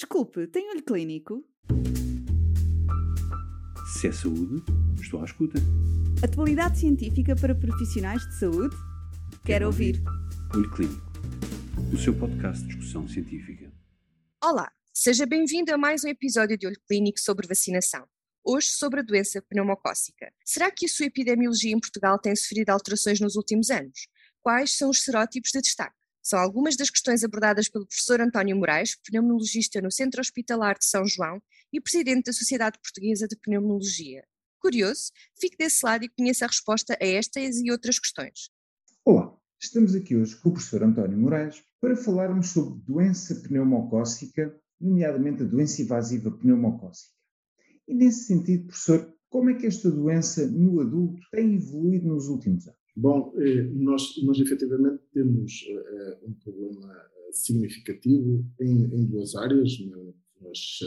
Desculpe, tem olho clínico? Se é saúde, estou à escuta. Atualidade científica para profissionais de saúde? Quero ouvir. Olho Clínico, o seu podcast de discussão científica. Olá, seja bem-vindo a mais um episódio de Olho Clínico sobre vacinação. Hoje sobre a doença pneumocócica. Será que a sua epidemiologia em Portugal tem sofrido alterações nos últimos anos? Quais são os serótipos de destaque? São algumas das questões abordadas pelo professor António Moraes, pneumologista no Centro Hospitalar de São João e presidente da Sociedade Portuguesa de Pneumologia. Curioso? Fique desse lado e conheça a resposta a estas e outras questões. Olá, estamos aqui hoje com o professor António Moraes para falarmos sobre doença pneumocócica, nomeadamente a doença invasiva pneumocócica. E nesse sentido, professor, como é que esta doença no adulto tem evoluído nos últimos anos? Bom, eh, nós, nós efetivamente temos eh, um problema significativo em, em duas áreas, nas,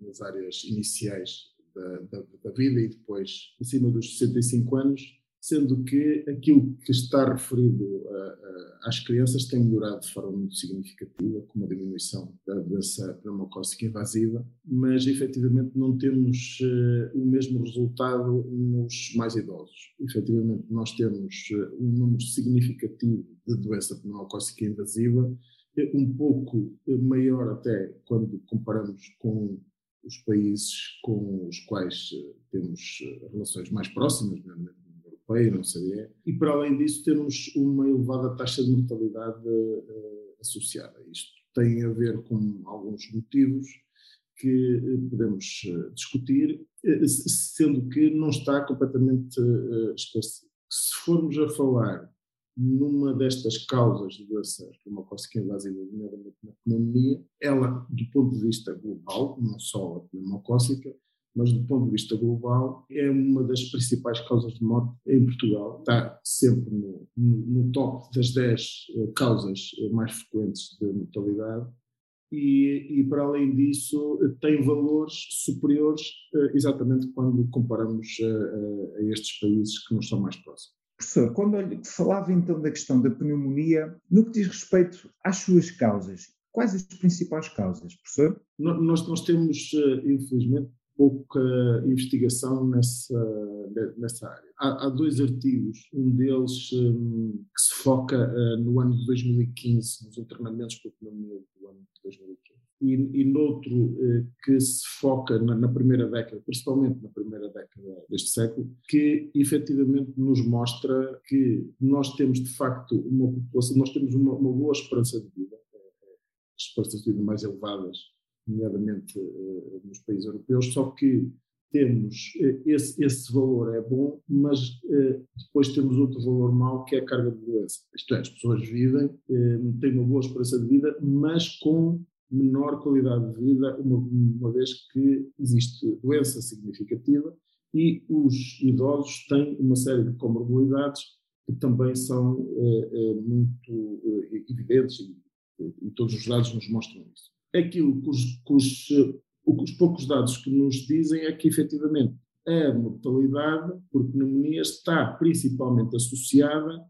nas áreas iniciais da, da, da, vida e depois acima dos 65 anos, sendo que aquilo que está referido a, a, às crianças tem melhorado de forma muito significativa, com uma diminuição da doença pneumocócica invasiva, mas efetivamente não temos uh, o mesmo resultado nos mais idosos. Efetivamente, nós temos uh, um número significativo de doença pneumocócica invasiva, eh, um pouco maior até quando comparamos com os países com os quais temos relações mais próximas? Europeia, não sei e para além disso temos uma elevada taxa de mortalidade uh, associada a isto. Tem a ver com alguns motivos que uh, podemos uh, discutir, sendo que não está completamente esclarecido. Se formos a falar numa destas causas de doença pneumocócica invasiva, nomeadamente na pneumonia, ela, do ponto de vista global, não só a pneumocócica, mas do ponto de vista global é uma das principais causas de morte em Portugal. Está sempre no, no, no top das 10 eh, causas eh, mais frequentes de mortalidade e, e, para além disso tem valores superiores eh, exatamente quando comparamos a, a, estes países que nos são mais próximos. Professor, quando falava então da questão da pneumonia, no que diz respeito às suas causas, quais as principais causas, professor? Nós, nós temos, infelizmente, pouca investigação nessa, nessa área. Há, há dois artigos, um deles um, que se foca uh, no ano de 2015, nos internamentos por pneumonia do ano de 2015, e, e noutro uh, que se foca na, na, primeira década, principalmente na primeira década deste século, que efetivamente nos mostra que nós temos de facto uma população, nós temos uma, uma boa esperança de vida, uh, esperanças de vida mais elevadas nomeadamente uh, nos países europeus, só que temos uh, esse, esse valor é bom, mas uh, depois temos outro valor mau que é a carga de doença. Isto é, as pessoas vivem, têm uma boa esperança de vida, mas com menor qualidade de vida, uma, uma vez que existe doença significativa e os idosos têm uma série de comorbilidades que também são muito evidentes e, e todos os dados nos mostram isso aquilo que os, que os, os poucos dados que nos dizem é que, efetivamente, a mortalidade por pneumonia está principalmente associada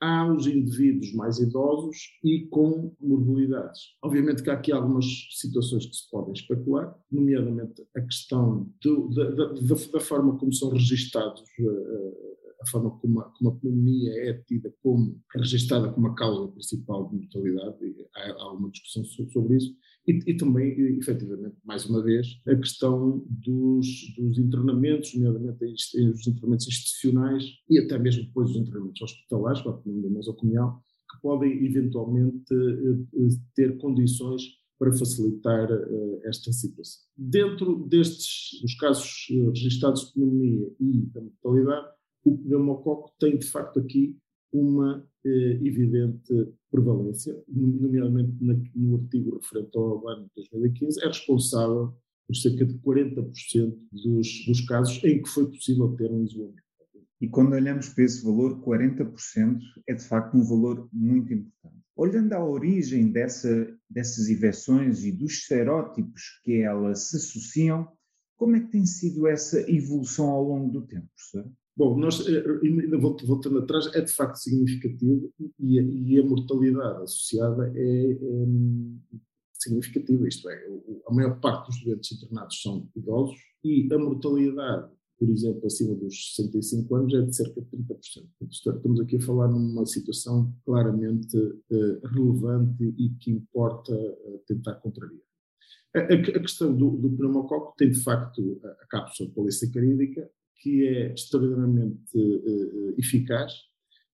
aos indivíduos mais idosos e com morbilidades. Obviamente que há aqui algumas situações que se podem especular, nomeadamente a questão do, da, da, da, forma como são registados uh, a forma como a, como a pneumonia é tida como, é registada como a causa principal de mortalidade, há, há uma discussão sobre isso, e, e, também, efetivamente, mais uma vez, a questão dos, dos internamentos, nomeadamente os internamentos institucionais e até mesmo depois os internamentos hospitalares, para a pneumonia nosocomial, que podem eventualmente eh, eh, ter condições para facilitar uh, esta situação. Dentro destes, dos casos registados de pneumonia e da mortalidade, o pneumococo tem de facto aqui uma eh, evidente prevalência, nomeadamente no artigo referente ao ano de 2015, é responsável por cerca de 40% dos, dos casos em que foi possível ter um isolamento. E quando olhamos para esse valor, 40% é de facto um valor muito importante. Olhando à origem dessa, dessas inversões e dos serótipos que elas se associam, como é que tem sido essa evolução ao longo do tempo, professor? Bom, nós, eh, ainda voltando atrás, é de facto significativo e a, e a mortalidade associada é, é, significativa, isto é, a maior parte dos doentes internados são idosos e a mortalidade, por exemplo, acima dos 65 anos é de cerca de 30%. Estamos aqui a falar numa situação claramente uh, relevante e que importa uh, tentar contrariar. A, questão do, do pneumococo tem, de facto, a, a cápsula polissacarídica, que é extraordinariamente uh, eficaz,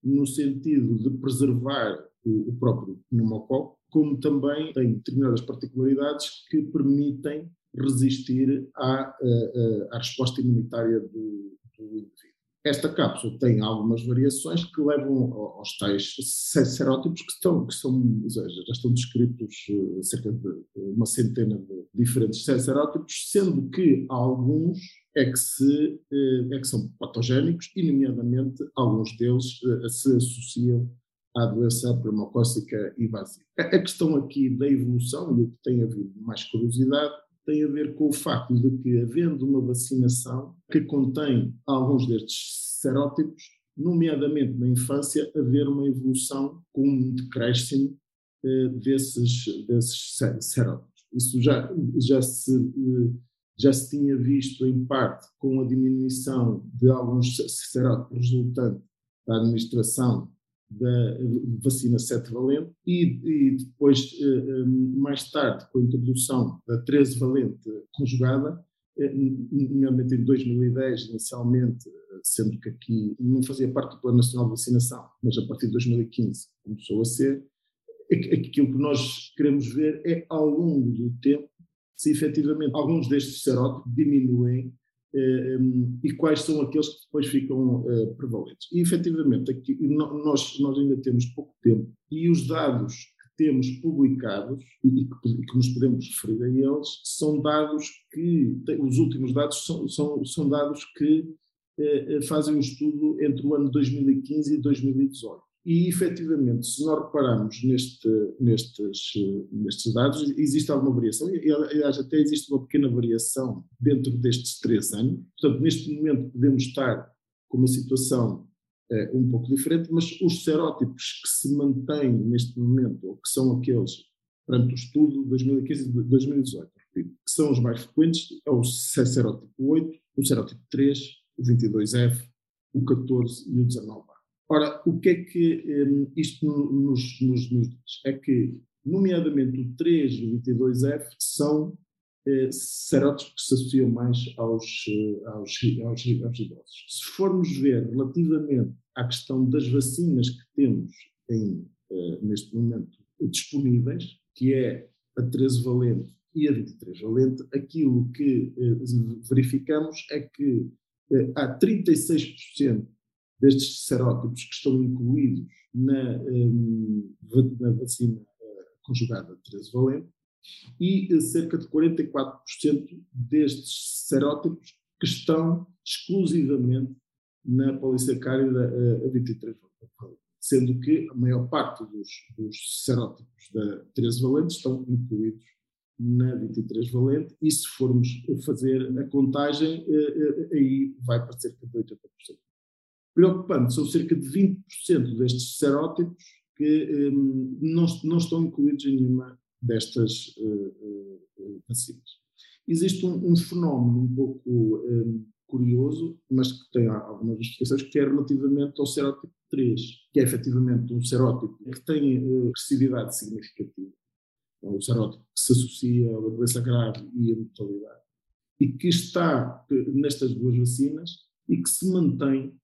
no sentido de preservar o, o próprio pneumococo, como também tem determinadas particularidades que permitem resistir à, à, à resposta imunitária do, do, indivíduo. Esta cápsula tem algumas variações que levam aos tais serótipos que, estão, que são, já estão descritos eh, cerca de uma centena de diferentes serótipos, sendo que alguns é que, se, eh, é que são patogénicos e, nomeadamente, alguns deles eh, se associam à doença pneumocócica invasiva. A questão aqui da evolução e o que tem havido mais curiosidade tem a ver com o facto de que, havendo uma vacinação que contém alguns destes serótipos, nomeadamente na infância, haver uma evolução com um decréscimo eh, desses, desses serótipos. Isso já, já, se, já se tinha visto, em parte, com a diminuição de alguns serótipos resultante da administração da vacina 7 valente e, e depois, eh, eh, mais tarde, com a introdução da 13 valente conjugada, eh, nomeadamente em 2010, inicialmente, sendo que aqui não fazia parte do Plano Nacional de Vacinação, mas a partir de 2015 começou a ser, aquilo que nós queremos ver é, ao longo do tempo, se efetivamente alguns destes serótipos diminuem eh, e quais são aqueles que depois ficam uh, prevalentes. E, efetivamente, aqui, nós, nós ainda temos pouco tempo e os dados que temos publicados e que, que nos podemos referir a eles são dados que, os últimos dados são, são, são dados que uh, fazem um estudo entre o ano 2015 e 2018. E, efetivamente, se nós repararmos neste, nestes, nestes dados, existe alguma variação, e, aliás, até existe uma pequena variação dentro destes três anos. Portanto, neste momento podemos estar com uma situação eh, um pouco diferente, mas os serótipos que se mantêm neste momento, ou que são aqueles, perante o estudo 2015 e 2018, repito, que são os mais frequentes, é o serótipo 8, o serótipo 3, o 22F, o 14 e o 19A. Ora, o que é que um, isto nos, nos, nos, diz? É que, nomeadamente, o 3 e o 22F são eh, serótipos que se associam mais aos, eh, aos, aos, aos, idosos. Se formos ver relativamente à questão das vacinas que temos em, eh, neste momento disponíveis, que é a 13 valente e a 23 valente, aquilo que eh, verificamos é que eh, há 36% destes serótipos que estão incluídos na, um, na vacina uh, conjugada 13 valente e uh, cerca de 44% destes serótipos que estão exclusivamente na polissacárida uh, 23 valente, sendo que a maior parte dos, dos serótipos da 13 valente estão incluídos na 23 valente e se formos fazer a contagem, aí vai para cerca de 80% preocupante são cerca de 20% destes serótipos que um, não, não, estão incluídos em nenhuma destas uh, uh, vacinas. Existe um, um, fenómeno um pouco um, curioso, mas que tem algumas justificações, que é relativamente ao serótipo 3, que é efetivamente um serótipo que tem uh, agressividade significativa. É um serótipo que se associa à doença grave e à mortalidade. E que está nestas duas vacinas e que se mantém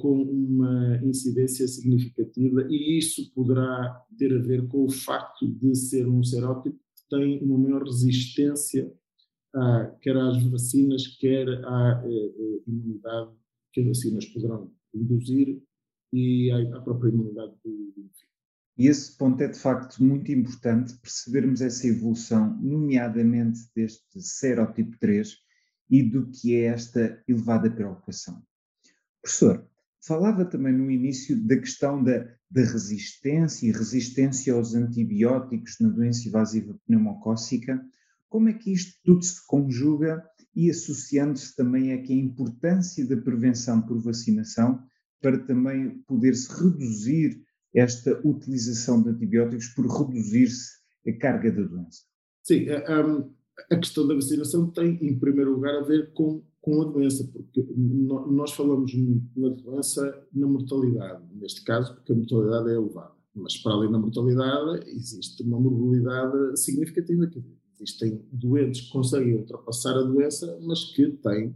com uma incidência significativa e isso poderá ter a ver com o facto de ser um serótipo que tem uma maior resistência a, quer às vacinas, quer à eh, eh, imunidade que as vacinas poderão induzir e à, à própria imunidade do, indivíduo. E esse ponto é de facto muito importante percebermos essa evolução, nomeadamente deste serótipo 3 e do que é esta elevada preocupação. Professor, falava também no início da questão da, da resistência e resistência aos antibióticos na doença invasiva pneumocócica. Como é que isto tudo se conjuga e associando-se também aqui a importância da prevenção por vacinação para também poder-se reduzir esta utilização de antibióticos por reduzir-se a carga da doença? Sim, a, a questão da vacinação tem, em primeiro lugar, a ver com, com a doença, porque nós falamos na doença na mortalidade, neste caso, porque a mortalidade é elevada. Mas para além da mortalidade, existe uma morbilidade significativa. Dizer, existem doentes que conseguem ultrapassar a doença, mas que têm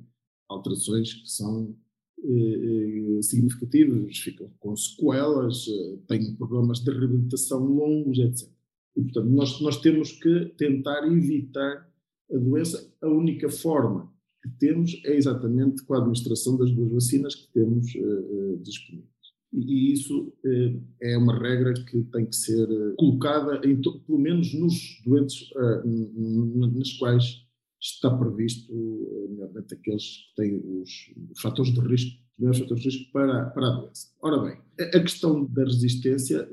alterações que são eh, eh, significativas, ficam com sequelas, têm problemas de reabilitação longos, etc. E, portanto, nós, nós temos que tentar evitar a doença. A única forma que temos é exatamente com a administração das duas vacinas que temos uh, disponíveis. E, e isso uh, é uma regra que tem que ser colocada, pelo menos nos doentes nas quais está previsto, nomeadamente aqueles que têm os, fatores de risco, os maiores fatores de risco para, para a doença. Ora bem, a questão da resistência,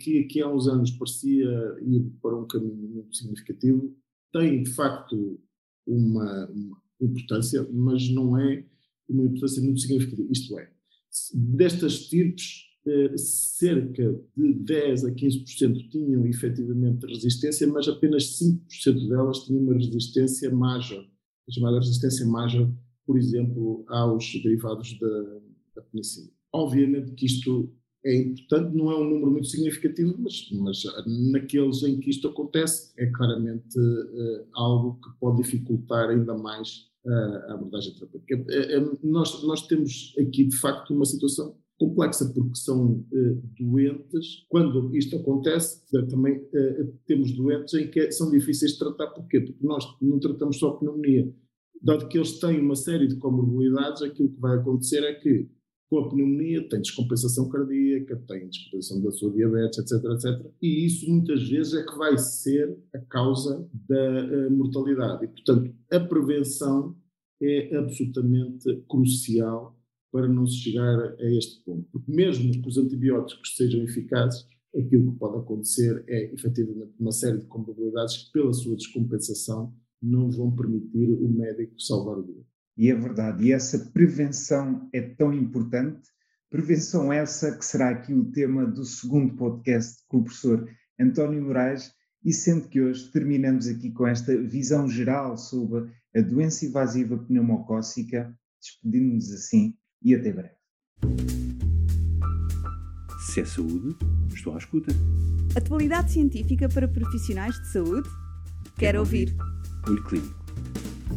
que aqui há uns anos parecia ir para um caminho muito significativo, tem de facto uma, uma importância, mas não é uma importância muito significativa. Isto é, destas tipos, eh, cerca de 10 a 15% tinham efetivamente resistência, mas apenas 5% delas tinham uma resistência major, chamada resistência major, por exemplo, aos derivados da, da penicilina. Obviamente que isto é importante, não é um número muito significativo, mas, mas naqueles em que isto acontece é claramente uh, algo que pode dificultar ainda mais uh, a abordagem terapêutica. Uh, nós, nós temos aqui, de facto, uma situação complexa, porque são doentes, quando isto acontece, também temos doentes em que são difíceis de tratar, porquê? Porque nós não tratamos só pneumonia. Dado que eles têm uma série de comorbilidades, aquilo que vai acontecer é que com a pneumonia tem descompensação cardíaca, tem descompensação da sua diabetes, etc, etc. E isso muitas vezes é que vai ser a causa da uh, mortalidade. E, portanto, a prevenção é absolutamente crucial para não se chegar a este ponto. Porque mesmo que os antibióticos sejam eficazes, aquilo que pode acontecer é efetivamente uma série de comorbilidades que, pela sua descompensação, não vão permitir o médico salvar o doente. E é verdade, e essa prevenção é tão importante, prevenção essa que será aqui o tema do segundo podcast com o professor António Moraes, e sendo que hoje terminamos aqui com esta visão geral sobre a doença invasiva pneumocócica, despedimos-nos assim e até breve. Se é saúde, estou à escuta. Atualidade científica para profissionais de saúde? Quero, Quero ouvir. ouvir. Olho Clínico